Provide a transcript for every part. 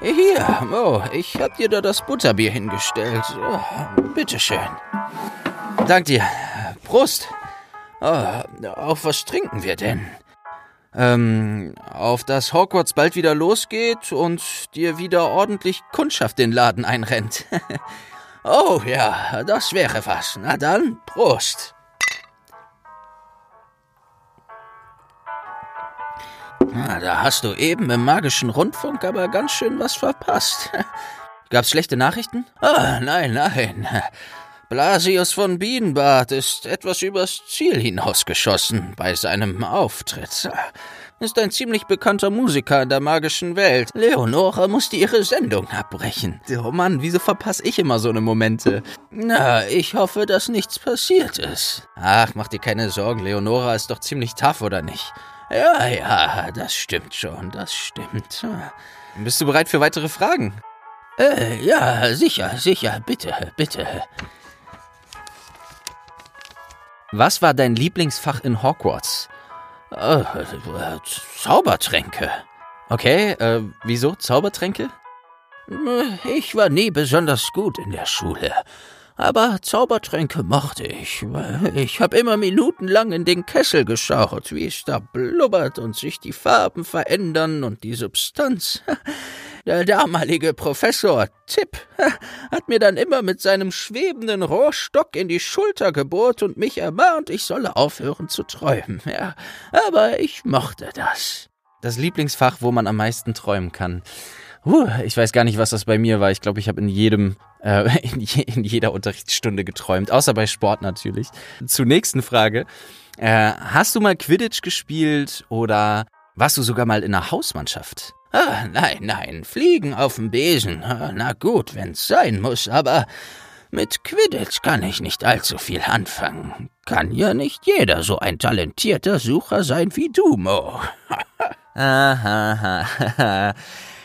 Hier, oh, ich hab dir da das Butterbier hingestellt. Oh, bitteschön. Dank dir. Prost. Oh, auf was trinken wir denn? Ähm, auf dass Hogwarts bald wieder losgeht und dir wieder ordentlich Kundschaft den Laden einrennt. oh ja, das wäre was. Na dann, Prost. Na, da hast du eben im magischen Rundfunk aber ganz schön was verpasst. Gab's schlechte Nachrichten? Ah, nein, nein. Blasius von Bienenbart ist etwas übers Ziel hinausgeschossen bei seinem Auftritt. Ist ein ziemlich bekannter Musiker in der magischen Welt. Leonora musste ihre Sendung abbrechen. Oh Mann, wieso verpasse ich immer so eine Momente? Na, ich hoffe, dass nichts passiert ist. Ach, mach dir keine Sorgen, Leonora ist doch ziemlich tough, oder nicht? Ja, ja, das stimmt schon, das stimmt. Bist du bereit für weitere Fragen? Äh, ja, sicher, sicher, bitte, bitte. Was war dein Lieblingsfach in Hogwarts? Äh, Zaubertränke. Okay, äh, wieso Zaubertränke? Ich war nie besonders gut in der Schule. Aber Zaubertränke mochte ich. Ich habe immer minutenlang in den Kessel geschaut, wie es da blubbert und sich die Farben verändern und die Substanz. Der damalige Professor Tipp hat mir dann immer mit seinem schwebenden Rohrstock in die Schulter gebohrt und mich ermahnt, ich solle aufhören zu träumen. Ja, aber ich mochte das. Das Lieblingsfach, wo man am meisten träumen kann. Huh, ich weiß gar nicht, was das bei mir war. Ich glaube, ich habe in jedem, äh, in, je, in, jeder Unterrichtsstunde geträumt, außer bei Sport natürlich. Zur nächsten Frage. Äh, hast du mal Quidditch gespielt oder warst du sogar mal in einer Hausmannschaft? Ah, nein, nein, fliegen auf dem Besen. Ah, na gut, wenn's sein muss, aber mit Quidditch kann ich nicht allzu viel anfangen. Kann ja nicht jeder so ein talentierter Sucher sein wie du, Mo. Aha,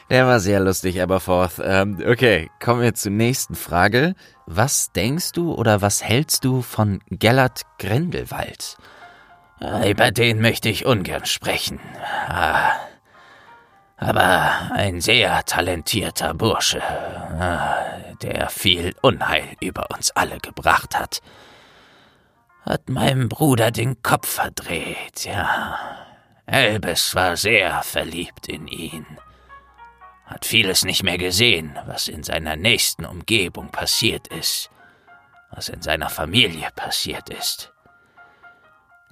der war sehr lustig, Aberforth. Ähm, okay, kommen wir zur nächsten Frage. Was denkst du oder was hältst du von Gellert Grindelwald? Über den möchte ich ungern sprechen. Ah aber ein sehr talentierter Bursche, ah, der viel Unheil über uns alle gebracht hat. Hat meinem Bruder den Kopf verdreht, ja. Elbes war sehr verliebt in ihn. Hat vieles nicht mehr gesehen, was in seiner nächsten Umgebung passiert ist, was in seiner Familie passiert ist.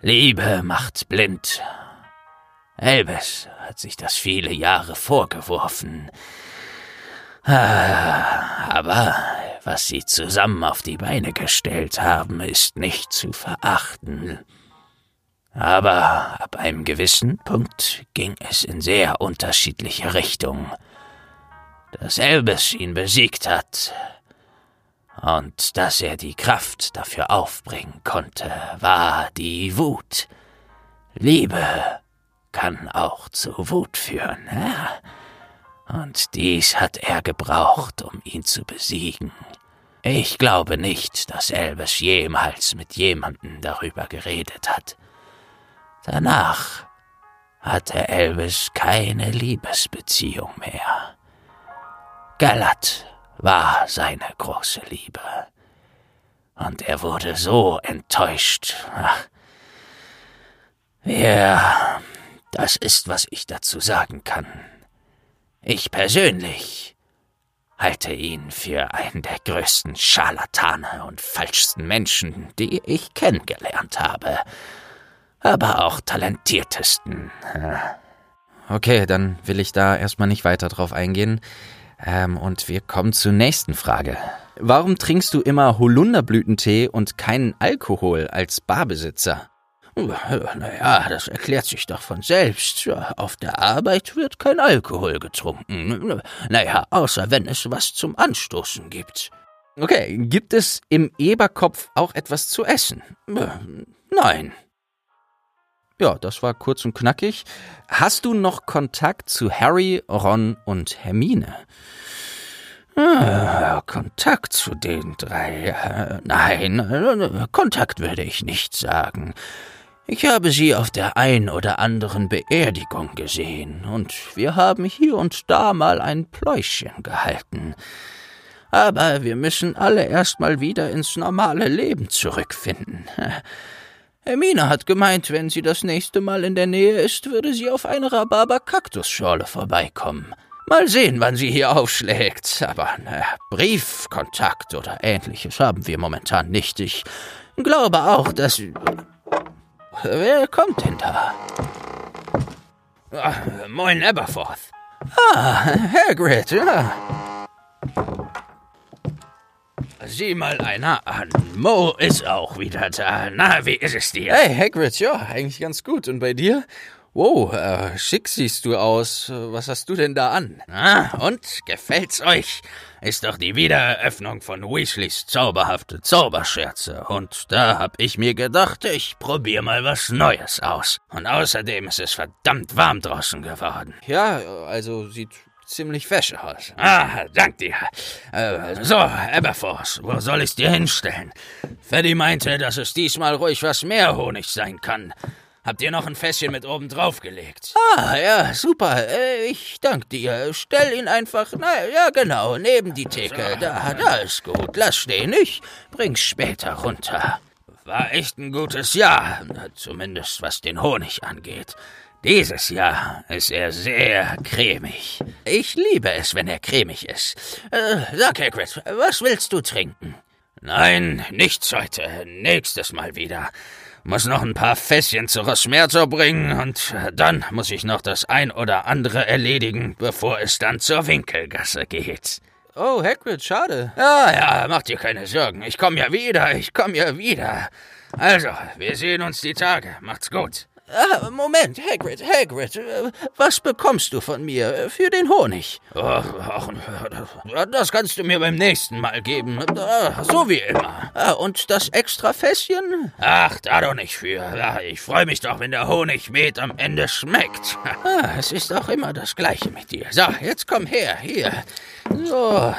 Liebe macht blind Elbes hat sich das viele Jahre vorgeworfen. Ah, aber was sie zusammen auf die Beine gestellt haben, ist nicht zu verachten. Aber ab einem gewissen Punkt ging es in sehr unterschiedliche Richtungen. Dass Elbes ihn besiegt hat und dass er die Kraft dafür aufbringen konnte, war die Wut. Liebe kann auch zu Wut führen. Ja? Und dies hat er gebraucht, um ihn zu besiegen. Ich glaube nicht, dass Elvis jemals mit jemandem darüber geredet hat. Danach hatte Elvis keine Liebesbeziehung mehr. Galat war seine große Liebe. Und er wurde so enttäuscht. Ach, wir das ist, was ich dazu sagen kann. Ich persönlich halte ihn für einen der größten Scharlatane und falschsten Menschen, die ich kennengelernt habe, aber auch talentiertesten. Okay, dann will ich da erstmal nicht weiter drauf eingehen. Ähm, und wir kommen zur nächsten Frage. Warum trinkst du immer Holunderblütentee und keinen Alkohol als Barbesitzer? Naja, das erklärt sich doch von selbst. Auf der Arbeit wird kein Alkohol getrunken. Naja, außer wenn es was zum Anstoßen gibt. Okay, gibt es im Eberkopf auch etwas zu essen? Nein. Ja, das war kurz und knackig. Hast du noch Kontakt zu Harry, Ron und Hermine? Ah, Kontakt zu den drei. Äh, nein, äh, Kontakt würde ich nicht sagen. Ich habe sie auf der ein oder anderen Beerdigung gesehen, und wir haben hier und da mal ein Pläuschen gehalten. Aber wir müssen alle erst mal wieder ins normale Leben zurückfinden. Hermine hat gemeint, wenn sie das nächste Mal in der Nähe ist, würde sie auf eine Rhabarber-Kaktusschorle vorbeikommen. Mal sehen, wann sie hier aufschlägt. Aber naja, Briefkontakt oder ähnliches haben wir momentan nicht. Ich glaube auch, dass. Wer kommt denn da? Ah, moin, Aberforth. Ah, Hagrid, ja. Sieh mal einer an. Mo ist auch wieder da. Na, wie ist es dir? Hey, Hagrid, ja, eigentlich ganz gut. Und bei dir? Wow, äh, schick siehst du aus. Was hast du denn da an? Ah, und? Gefällt's euch? Ist doch die Wiedereröffnung von Weasleys zauberhafte Zauberscherze. Und da hab ich mir gedacht, ich probier mal was Neues aus. Und außerdem ist es verdammt warm draußen geworden. Ja, also sieht ziemlich fesch aus. Ah, dank dir. Äh, so, Aberforth, wo soll ich's dir hinstellen? Freddy meinte, dass es diesmal ruhig was mehr Honig sein kann. Habt ihr noch ein Fässchen mit oben drauf gelegt? Ah, ja, super. Äh, ich dank dir. Stell ihn einfach, na ja, genau, neben die Theke. Da, da ist gut. Lass stehen. Ich bring's später runter. War echt ein gutes Jahr, zumindest was den Honig angeht. Dieses Jahr ist er sehr cremig. Ich liebe es, wenn er cremig ist. Äh, sag, Hagrid, was willst du trinken? Nein, nichts heute. Nächstes Mal wieder. Muss noch ein paar Fässchen zu Rosmerzo bringen und dann muss ich noch das ein oder andere erledigen, bevor es dann zur Winkelgasse geht. Oh, Hagrid, schade. Ja, ja, mach dir keine Sorgen. Ich komm ja wieder, ich komm ja wieder. Also, wir sehen uns die Tage. Macht's gut. Ah, Moment, Hagrid, Hagrid, äh, was bekommst du von mir äh, für den Honig? Ach, ach, das kannst du mir beim nächsten Mal geben, so wie immer. Ah, und das extra Fässchen? Ach, da doch nicht für. Ich freue mich doch, wenn der Honigmet am Ende schmeckt. Ah, es ist auch immer das Gleiche mit dir. So, jetzt komm her, hier. So,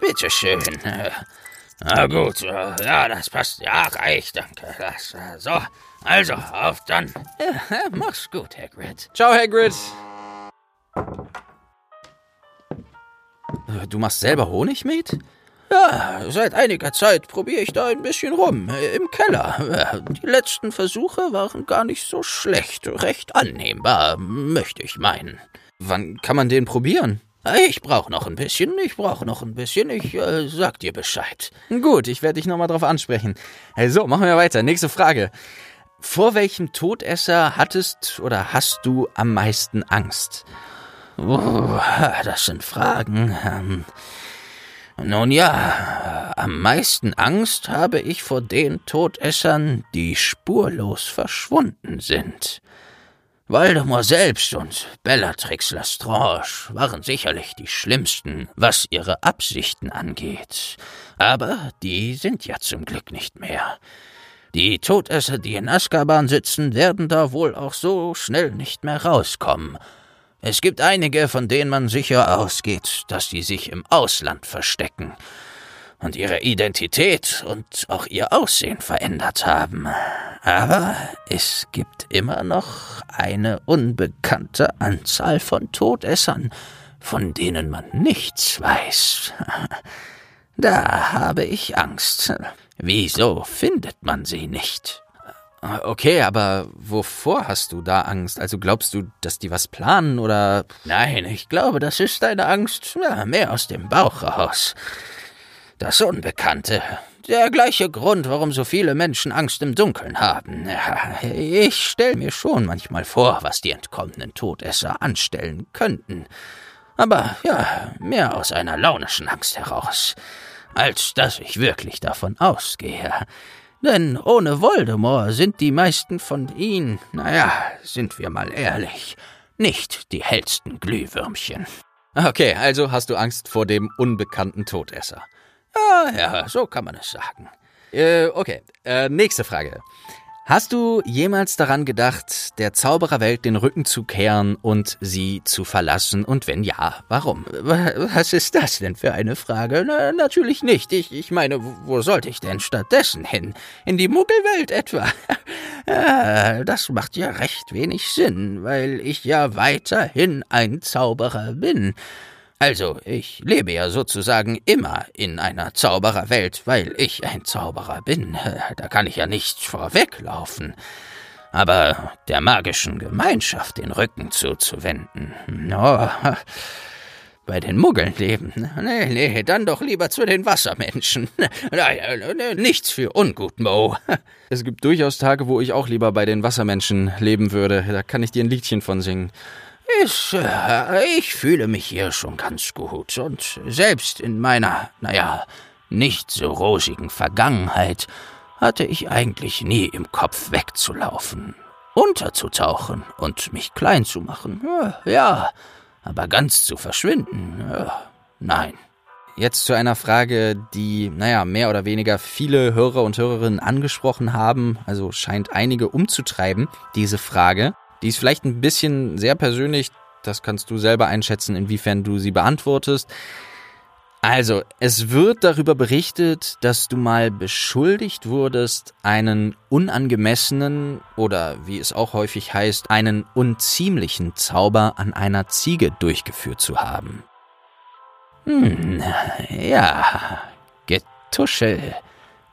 bitteschön. Na gut, ja, das passt. Ja, reicht, danke. Das, so, also, auf dann. Ja, mach's gut, Hagrid. Ciao, Hagrid. Du machst selber Honig mit? Ja, seit einiger Zeit probiere ich da ein bisschen rum, äh, im Keller. Die letzten Versuche waren gar nicht so schlecht, recht annehmbar, möchte ich meinen. Wann kann man den probieren? Ich brauch noch ein bisschen, ich brauch noch ein bisschen, ich äh, sag dir Bescheid. Gut, ich werde dich nochmal drauf ansprechen. So, machen wir weiter. Nächste Frage. Vor welchem Todesser hattest oder hast du am meisten Angst? Oh, das sind Fragen. Ähm, nun ja, am meisten Angst habe ich vor den Todessern, die spurlos verschwunden sind. Voldemort selbst und Bellatrix Lestrange waren sicherlich die schlimmsten, was ihre Absichten angeht. Aber die sind ja zum Glück nicht mehr. Die Todesser, die in Azkaban sitzen, werden da wohl auch so schnell nicht mehr rauskommen. Es gibt einige, von denen man sicher ausgeht, dass sie sich im Ausland verstecken und ihre Identität und auch ihr Aussehen verändert haben. Aber es gibt immer noch eine unbekannte Anzahl von Todessern, von denen man nichts weiß. Da habe ich Angst. Wieso findet man sie nicht? Okay, aber wovor hast du da Angst? Also glaubst du, dass die was planen oder? Nein, ich glaube, das ist deine Angst ja, mehr aus dem Bauch heraus. Das Unbekannte. Der gleiche Grund, warum so viele Menschen Angst im Dunkeln haben. Ja, ich stelle mir schon manchmal vor, was die entkommenen Todesser anstellen könnten. Aber ja, mehr aus einer launischen Angst heraus als dass ich wirklich davon ausgehe. Denn ohne Voldemort sind die meisten von ihnen, naja, sind wir mal ehrlich, nicht die hellsten Glühwürmchen. Okay, also hast du Angst vor dem unbekannten Todesser. Ja, ja, so kann man es sagen. Äh, okay, äh, nächste Frage. Hast du jemals daran gedacht, der Zaubererwelt den Rücken zu kehren und sie zu verlassen? Und wenn ja, warum? Was ist das denn für eine Frage? Na, natürlich nicht. Ich, ich meine, wo sollte ich denn stattdessen hin? In die Muggelwelt etwa? das macht ja recht wenig Sinn, weil ich ja weiterhin ein Zauberer bin. Also, ich lebe ja sozusagen immer in einer Zaubererwelt, weil ich ein Zauberer bin. Da kann ich ja nicht vorweglaufen. Aber der magischen Gemeinschaft den Rücken zuzuwenden, no, bei den Muggeln leben. Nee, nee, dann doch lieber zu den Wassermenschen. Nichts für ungut, Mo. Es gibt durchaus Tage, wo ich auch lieber bei den Wassermenschen leben würde. Da kann ich dir ein Liedchen von singen. Ich, äh, ich fühle mich hier schon ganz gut und selbst in meiner, naja, nicht so rosigen Vergangenheit hatte ich eigentlich nie im Kopf wegzulaufen, unterzutauchen und mich klein zu machen. Ja, aber ganz zu verschwinden, nein. Jetzt zu einer Frage, die, naja, mehr oder weniger viele Hörer und Hörerinnen angesprochen haben, also scheint einige umzutreiben, diese Frage. Die ist vielleicht ein bisschen sehr persönlich, das kannst du selber einschätzen, inwiefern du sie beantwortest. Also, es wird darüber berichtet, dass du mal beschuldigt wurdest, einen unangemessenen oder, wie es auch häufig heißt, einen unziemlichen Zauber an einer Ziege durchgeführt zu haben. Hm, ja, Getuschel,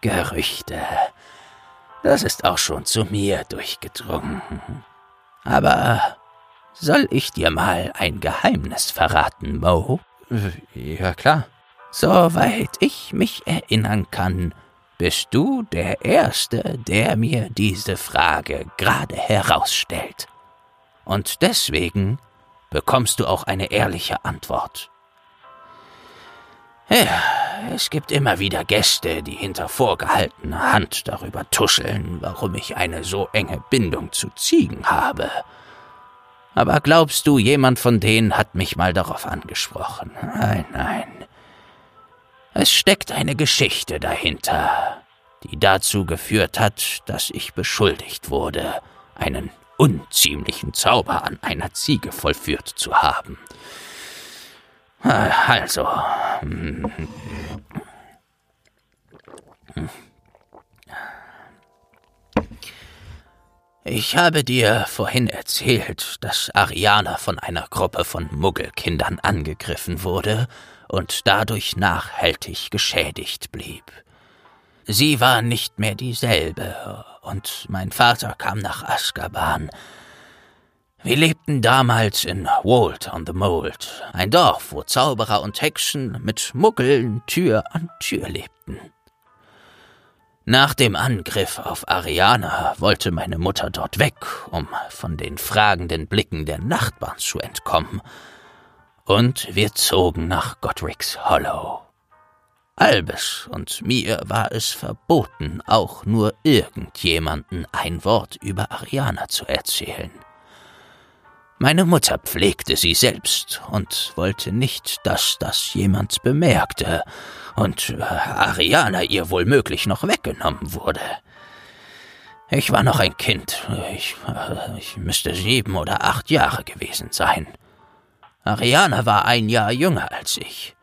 Gerüchte. Das ist auch schon zu mir durchgedrungen. Aber soll ich dir mal ein Geheimnis verraten, Mo? Ja, klar. Soweit ich mich erinnern kann, bist du der Erste, der mir diese Frage gerade herausstellt. Und deswegen bekommst du auch eine ehrliche Antwort. Ja, es gibt immer wieder Gäste, die hinter vorgehaltener Hand darüber tuscheln, warum ich eine so enge Bindung zu Ziegen habe. Aber glaubst du, jemand von denen hat mich mal darauf angesprochen? Nein, nein. Es steckt eine Geschichte dahinter, die dazu geführt hat, dass ich beschuldigt wurde, einen unziemlichen Zauber an einer Ziege vollführt zu haben. Also. Hm. Ich habe dir vorhin erzählt, dass Ariana von einer Gruppe von Muggelkindern angegriffen wurde und dadurch nachhaltig geschädigt blieb. Sie war nicht mehr dieselbe, und mein Vater kam nach Azkaban, wir lebten damals in Wold on the Mold, ein Dorf, wo Zauberer und Hexen mit Muggeln Tür an Tür lebten. Nach dem Angriff auf Ariana wollte meine Mutter dort weg, um von den fragenden Blicken der Nachbarn zu entkommen, und wir zogen nach Godric's Hollow. Albus und mir war es verboten, auch nur irgendjemanden ein Wort über Ariana zu erzählen. Meine Mutter pflegte sie selbst und wollte nicht, dass das jemand bemerkte und äh, Ariana ihr wohl noch weggenommen wurde. Ich war noch ein Kind. Ich, äh, ich müsste sieben oder acht Jahre gewesen sein. Ariana war ein Jahr jünger als ich.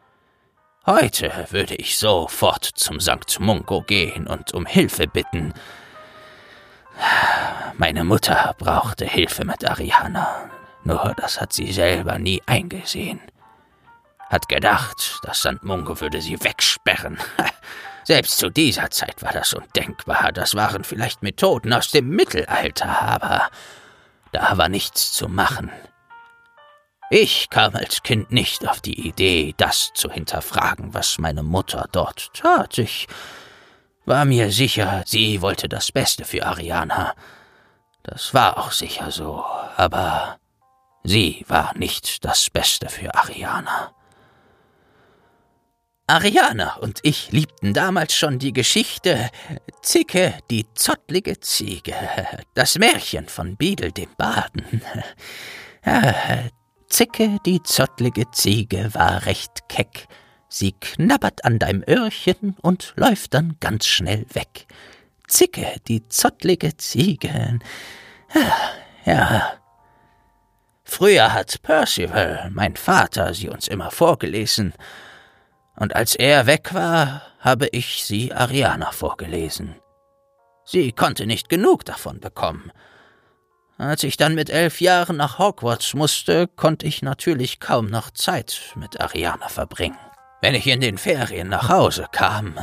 Heute würde ich sofort zum St. Mungo gehen und um Hilfe bitten. Meine Mutter brauchte Hilfe mit Ariana. Nur das hat sie selber nie eingesehen. Hat gedacht, das St. Mungo würde sie wegsperren. Selbst zu dieser Zeit war das undenkbar. Das waren vielleicht Methoden aus dem Mittelalter, aber da war nichts zu machen. Ich kam als Kind nicht auf die Idee, das zu hinterfragen, was meine Mutter dort tat. Ich war mir sicher, sie wollte das Beste für Ariana. Das war auch sicher so, aber Sie war nicht das Beste für Ariana. Ariana und ich liebten damals schon die Geschichte Zicke, die zottlige Ziege, das Märchen von Biedel dem Baden. Zicke, die zottlige Ziege, war recht keck. Sie knabbert an deinem Öhrchen und läuft dann ganz schnell weg. Zicke, die zottlige Ziege. Ja, ja. Früher hat Percival, mein Vater, sie uns immer vorgelesen, und als er weg war, habe ich sie Ariana vorgelesen. Sie konnte nicht genug davon bekommen. Als ich dann mit elf Jahren nach Hogwarts musste, konnte ich natürlich kaum noch Zeit mit Ariana verbringen. Wenn ich in den Ferien nach Hause kam,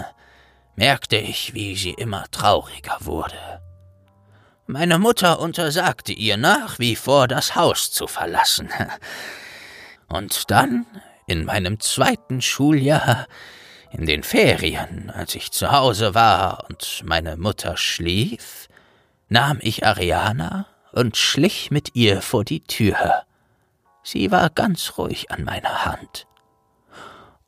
merkte ich, wie sie immer trauriger wurde. Meine Mutter untersagte ihr nach wie vor, das Haus zu verlassen. Und dann, in meinem zweiten Schuljahr, in den Ferien, als ich zu Hause war und meine Mutter schlief, nahm ich Ariana und schlich mit ihr vor die Tür. Sie war ganz ruhig an meiner Hand.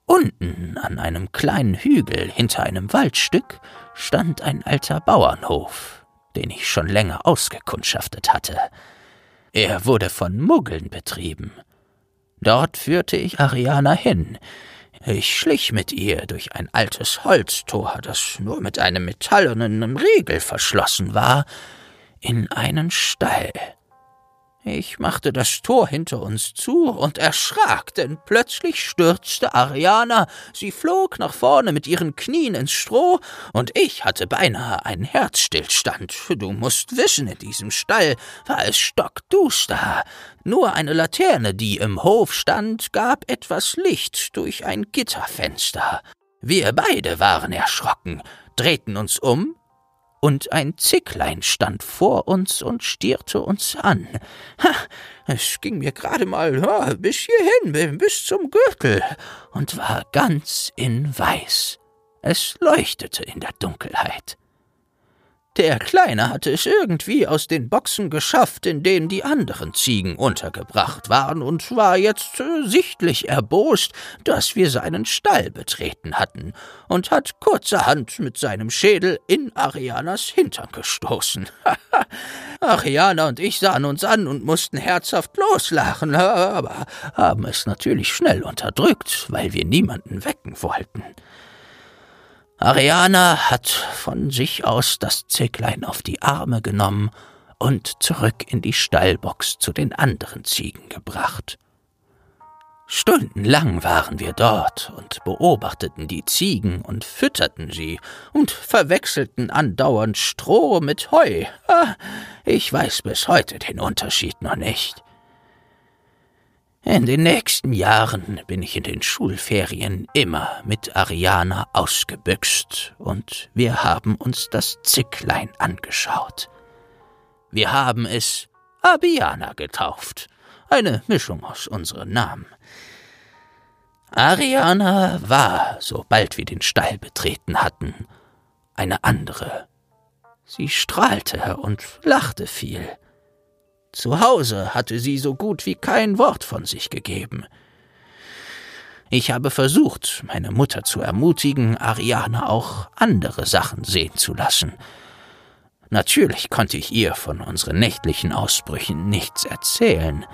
Unten an einem kleinen Hügel hinter einem Waldstück stand ein alter Bauernhof, den ich schon länger ausgekundschaftet hatte. Er wurde von Muggeln betrieben. Dort führte ich Ariana hin, ich schlich mit ihr durch ein altes Holztor, das nur mit einem metallenen Riegel verschlossen war, in einen Stall. Ich machte das Tor hinter uns zu und erschrak, denn plötzlich stürzte Ariana. Sie flog nach vorne mit ihren Knien ins Stroh, und ich hatte beinahe einen Herzstillstand. Du musst wissen, in diesem Stall war es stockduster. Nur eine Laterne, die im Hof stand, gab etwas Licht durch ein Gitterfenster. Wir beide waren erschrocken, drehten uns um und ein Zicklein stand vor uns und stierte uns an. Ha, es ging mir gerade mal ja, bis hierhin, bis zum Gürtel, und war ganz in Weiß. Es leuchtete in der Dunkelheit. Der Kleine hatte es irgendwie aus den Boxen geschafft, in denen die anderen Ziegen untergebracht waren, und war jetzt äh, sichtlich erbost, dass wir seinen Stall betreten hatten, und hat kurzerhand mit seinem Schädel in Arianas Hintern gestoßen. Ariana und ich sahen uns an und mussten herzhaft loslachen, aber haben es natürlich schnell unterdrückt, weil wir niemanden wecken wollten. Ariana hat von sich aus das Zicklein auf die Arme genommen und zurück in die Stallbox zu den anderen Ziegen gebracht. Stundenlang waren wir dort und beobachteten die Ziegen und fütterten sie und verwechselten andauernd Stroh mit Heu. Ich weiß bis heute den Unterschied noch nicht. In den nächsten Jahren bin ich in den Schulferien immer mit Ariana ausgebüxt und wir haben uns das Zicklein angeschaut. Wir haben es Abiana getauft, eine Mischung aus unseren Namen. Ariana war, sobald wir den Stall betreten hatten, eine andere. Sie strahlte und lachte viel. Zu Hause hatte sie so gut wie kein Wort von sich gegeben. Ich habe versucht, meine Mutter zu ermutigen, Ariane auch andere Sachen sehen zu lassen. Natürlich konnte ich ihr von unseren nächtlichen Ausbrüchen nichts erzählen.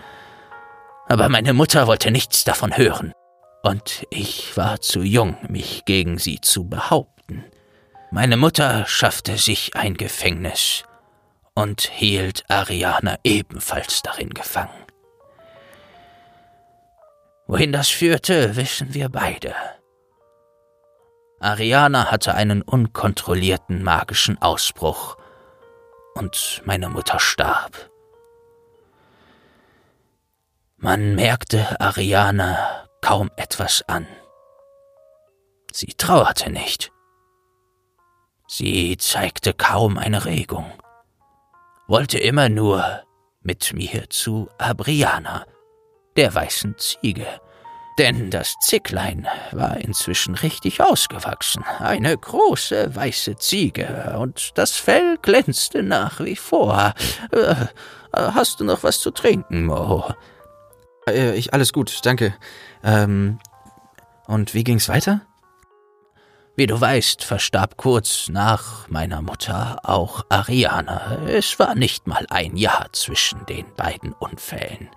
Aber meine Mutter wollte nichts davon hören. Und ich war zu jung, mich gegen sie zu behaupten. Meine Mutter schaffte sich ein Gefängnis und hielt Ariana ebenfalls darin gefangen. Wohin das führte, wissen wir beide. Ariana hatte einen unkontrollierten magischen Ausbruch und meine Mutter starb. Man merkte Ariana kaum etwas an. Sie trauerte nicht. Sie zeigte kaum eine Regung wollte immer nur mit mir zu Abriana, der weißen Ziege. Denn das Zicklein war inzwischen richtig ausgewachsen, eine große weiße Ziege, und das Fell glänzte nach wie vor. Äh, hast du noch was zu trinken, Mo? Äh, ich alles gut, danke. Ähm, und wie ging's weiter? Wie du weißt, verstarb kurz nach meiner Mutter auch Ariana. Es war nicht mal ein Jahr zwischen den beiden Unfällen.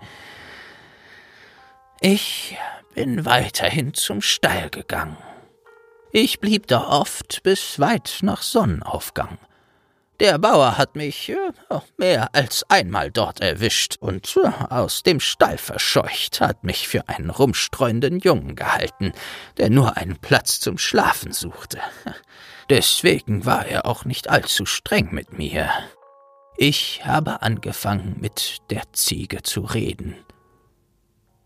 Ich bin weiterhin zum Stall gegangen. Ich blieb da oft bis weit nach Sonnenaufgang. Der Bauer hat mich äh, mehr als einmal dort erwischt und äh, aus dem Stall verscheucht, hat mich für einen rumstreuenden Jungen gehalten, der nur einen Platz zum Schlafen suchte. Deswegen war er auch nicht allzu streng mit mir. Ich habe angefangen, mit der Ziege zu reden.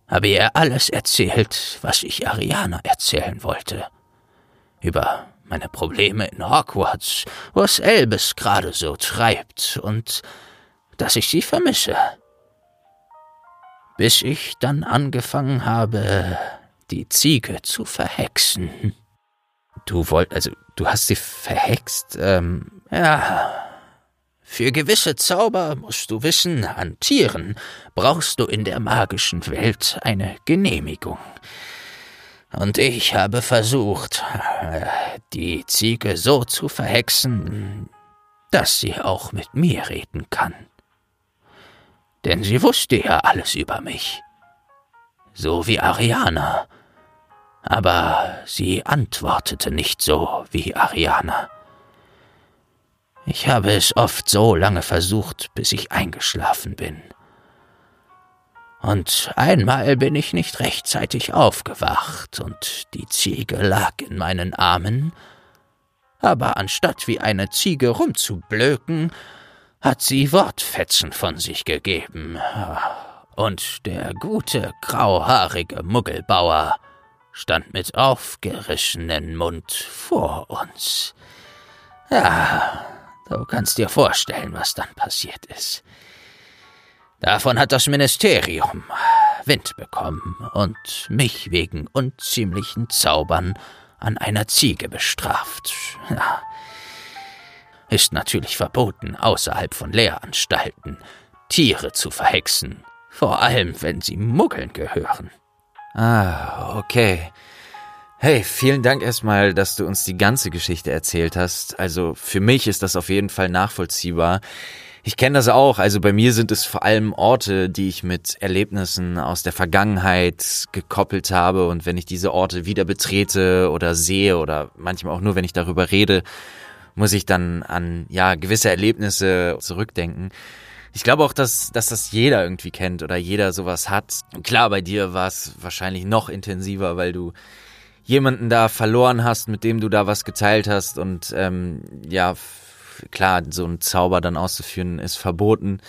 Habe ihr alles erzählt, was ich Ariana erzählen wollte. Über meine Probleme in Hogwarts, was Elbes gerade so treibt und dass ich sie vermisse. Bis ich dann angefangen habe, die Ziege zu verhexen. Du wollt, also, du hast sie verhext? Ähm, ja. Für gewisse Zauber musst du wissen, an Tieren brauchst du in der magischen Welt eine Genehmigung. Und ich habe versucht, die Ziege so zu verhexen, dass sie auch mit mir reden kann. Denn sie wusste ja alles über mich. So wie Ariana. Aber sie antwortete nicht so wie Ariana. Ich habe es oft so lange versucht, bis ich eingeschlafen bin. Und einmal bin ich nicht rechtzeitig aufgewacht und die Ziege lag in meinen Armen, aber anstatt wie eine Ziege rumzublöken, hat sie Wortfetzen von sich gegeben. Und der gute, grauhaarige Muggelbauer stand mit aufgerissenen Mund vor uns. Ja, du kannst dir vorstellen, was dann passiert ist. Davon hat das Ministerium Wind bekommen und mich wegen unziemlichen Zaubern an einer Ziege bestraft. Ja. Ist natürlich verboten, außerhalb von Lehranstalten Tiere zu verhexen, vor allem wenn sie Muggeln gehören. Ah, okay. Hey, vielen Dank erstmal, dass du uns die ganze Geschichte erzählt hast. Also für mich ist das auf jeden Fall nachvollziehbar. Ich kenne das auch. Also bei mir sind es vor allem Orte, die ich mit Erlebnissen aus der Vergangenheit gekoppelt habe. Und wenn ich diese Orte wieder betrete oder sehe oder manchmal auch nur, wenn ich darüber rede, muss ich dann an ja gewisse Erlebnisse zurückdenken. Ich glaube auch, dass, dass das jeder irgendwie kennt oder jeder sowas hat. Klar, bei dir war es wahrscheinlich noch intensiver, weil du jemanden da verloren hast, mit dem du da was geteilt hast und ähm, ja klar, so ein Zauber dann auszuführen ist verboten.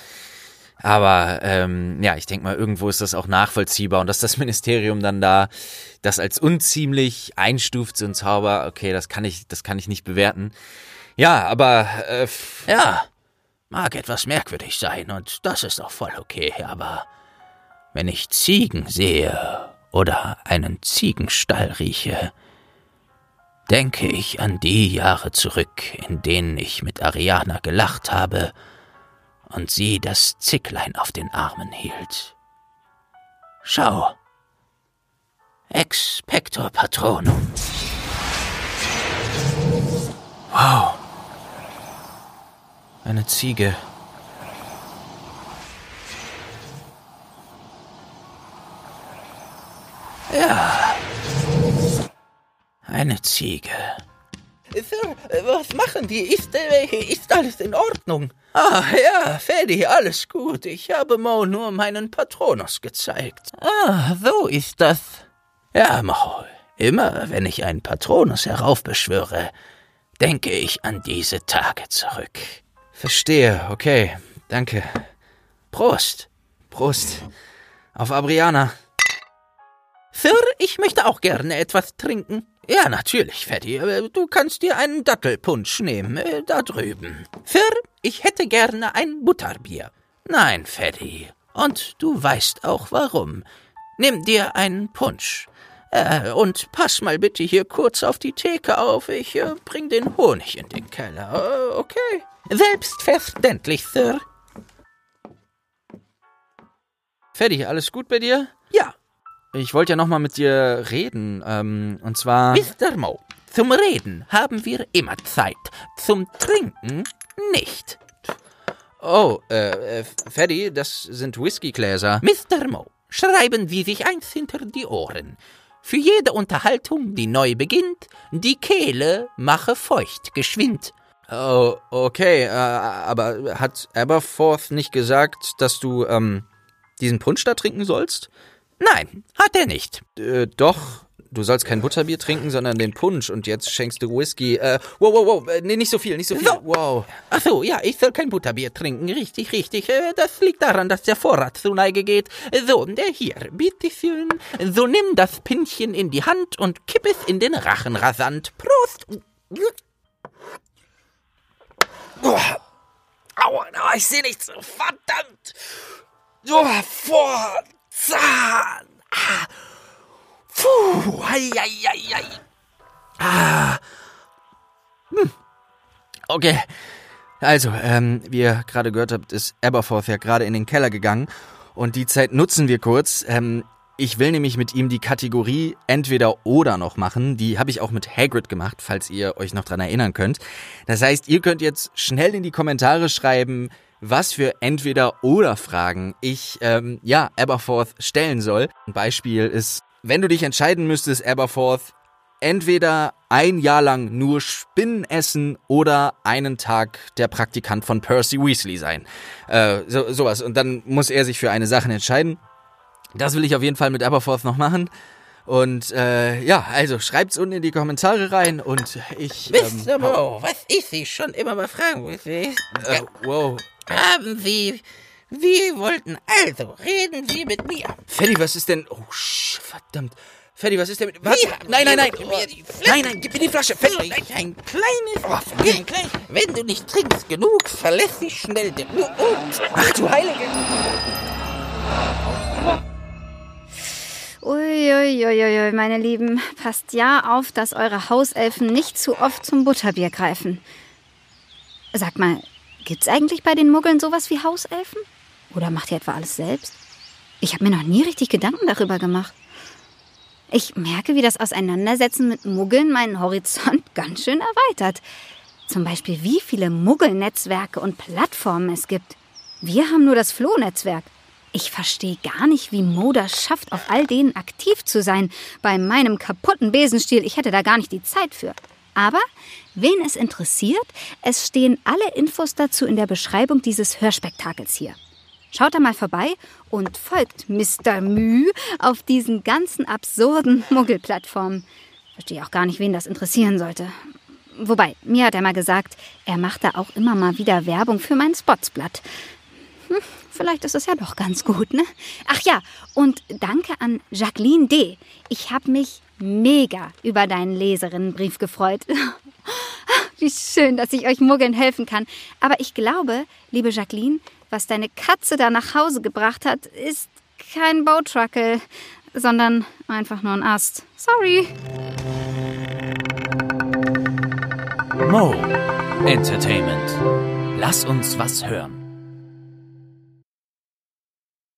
Aber ähm, ja, ich denke mal, irgendwo ist das auch nachvollziehbar und dass das Ministerium dann da das als unziemlich einstuft, so ein Zauber, okay, das kann ich, das kann ich nicht bewerten. Ja, aber äh, ja, mag etwas merkwürdig sein und das ist auch voll okay, aber wenn ich Ziegen sehe oder einen Ziegenstall rieche, denke ich an die Jahre zurück, in denen ich mit Ariana gelacht habe und sie das Zicklein auf den Armen hielt. Schau. Expector Patronum. Wow. Eine Ziege. Ja. Eine Ziege. Sir, was machen die? Ist, äh, ist alles in Ordnung? Ah, ja, Fedi, alles gut. Ich habe Mo nur meinen Patronus gezeigt. Ah, so ist das. Ja, Mo, immer wenn ich einen Patronus heraufbeschwöre, denke ich an diese Tage zurück. Verstehe, okay. Danke. Prost. Prost. Auf Abriana. Sir, ich möchte auch gerne etwas trinken. Ja, natürlich, Fatty. Du kannst dir einen Dattelpunsch nehmen, äh, da drüben. Sir, ich hätte gerne ein Butterbier. Nein, Fatty. Und du weißt auch warum. Nimm dir einen Punsch. Äh, und pass mal bitte hier kurz auf die Theke auf. Ich äh, bring den Honig in den Keller. Äh, okay? Selbstverständlich, Sir. Fatty, alles gut bei dir? Ja, ich wollte ja nochmal mit dir reden. Ähm, und zwar. Mr. Mo, zum Reden haben wir immer Zeit. Zum Trinken nicht. Oh, äh, äh Freddy, das sind Whiskygläser. Mr. Mo, schreiben Sie sich eins hinter die Ohren. Für jede Unterhaltung, die neu beginnt, die Kehle mache feucht geschwind. Oh, okay, äh, aber hat Aberforth nicht gesagt, dass du ähm, diesen Punsch da trinken sollst? Nein, hat er nicht. Äh, doch, du sollst kein Butterbier trinken, sondern den Punsch und jetzt schenkst du Whisky. Äh, wow, wow, wow, äh, nee, nicht so viel, nicht so viel. So. Wow. Ach so, ja, ich soll kein Butterbier trinken, richtig, richtig. Äh, das liegt daran, dass der Vorrat zu Neige geht. So, der hier, bitteschön. So nimm das Pinchen in die Hand und kipp es in den Rachen rasant. Prost! Oh, aua, ich sehe nichts. Verdammt! Oh, vor Zahn! Ah. Puh, ei, ei, ei, ei. Ah. Hm. Okay. Also, ähm, wie ihr gerade gehört habt, ist Aberforth ja gerade in den Keller gegangen. Und die Zeit nutzen wir kurz. Ähm, ich will nämlich mit ihm die Kategorie entweder oder noch machen. Die habe ich auch mit Hagrid gemacht, falls ihr euch noch dran erinnern könnt. Das heißt, ihr könnt jetzt schnell in die Kommentare schreiben, was für entweder oder Fragen ich, ähm, ja, Aberforth stellen soll. Ein Beispiel ist wenn du dich entscheiden müsstest, Aberforth, entweder ein Jahr lang nur Spinnen essen oder einen Tag der Praktikant von Percy Weasley sein. Äh, so, sowas. Und dann muss er sich für eine Sache entscheiden. Das will ich auf jeden Fall mit Aberforth noch machen. Und äh, ja, also schreibt's unten in die Kommentare rein und ich. Mr. Ähm, Mo, was ich Sie schon immer mal fragen wollte. Äh, wow. Haben Sie wir wollten also, reden Sie mit mir. Freddy, was ist denn... Oh, sch, verdammt. Freddy, was ist denn mit... Was? Nein, nein, nein. Nein, nein, gib mir die Flasche. Freddy. Ein kleines... Oh, ein klein, wenn du nicht trinkst genug, verlässt dich schnell den... Ach du Heilige. Uiuiuiui, meine Lieben, passt ja auf, dass eure Hauselfen nicht zu oft zum Butterbier greifen. Sag mal, gibt's eigentlich bei den Muggeln sowas wie Hauselfen? Oder macht ihr etwa alles selbst? Ich habe mir noch nie richtig Gedanken darüber gemacht. Ich merke, wie das Auseinandersetzen mit Muggeln meinen Horizont ganz schön erweitert. Zum Beispiel, wie viele Muggelnetzwerke und Plattformen es gibt. Wir haben nur das Flohnetzwerk. Ich verstehe gar nicht, wie Moda schafft, auf all denen aktiv zu sein. Bei meinem kaputten Besenstiel, ich hätte da gar nicht die Zeit für. Aber wen es interessiert, es stehen alle Infos dazu in der Beschreibung dieses Hörspektakels hier. Schaut da mal vorbei und folgt Mr. Müh auf diesen ganzen absurden Muggelplattformen. Verstehe auch gar nicht, wen das interessieren sollte. Wobei, mir hat er mal gesagt, er macht da auch immer mal wieder Werbung für mein Spotsblatt. Hm, vielleicht ist es ja doch ganz gut, ne? Ach ja, und danke an Jacqueline D. Ich habe mich mega über deinen Leserinnenbrief gefreut. Wie schön, dass ich euch Muggeln helfen kann. Aber ich glaube, liebe Jacqueline, was deine Katze da nach Hause gebracht hat, ist kein Bautruckel, sondern einfach nur ein Ast. Sorry. Mo Entertainment. Lass uns was hören.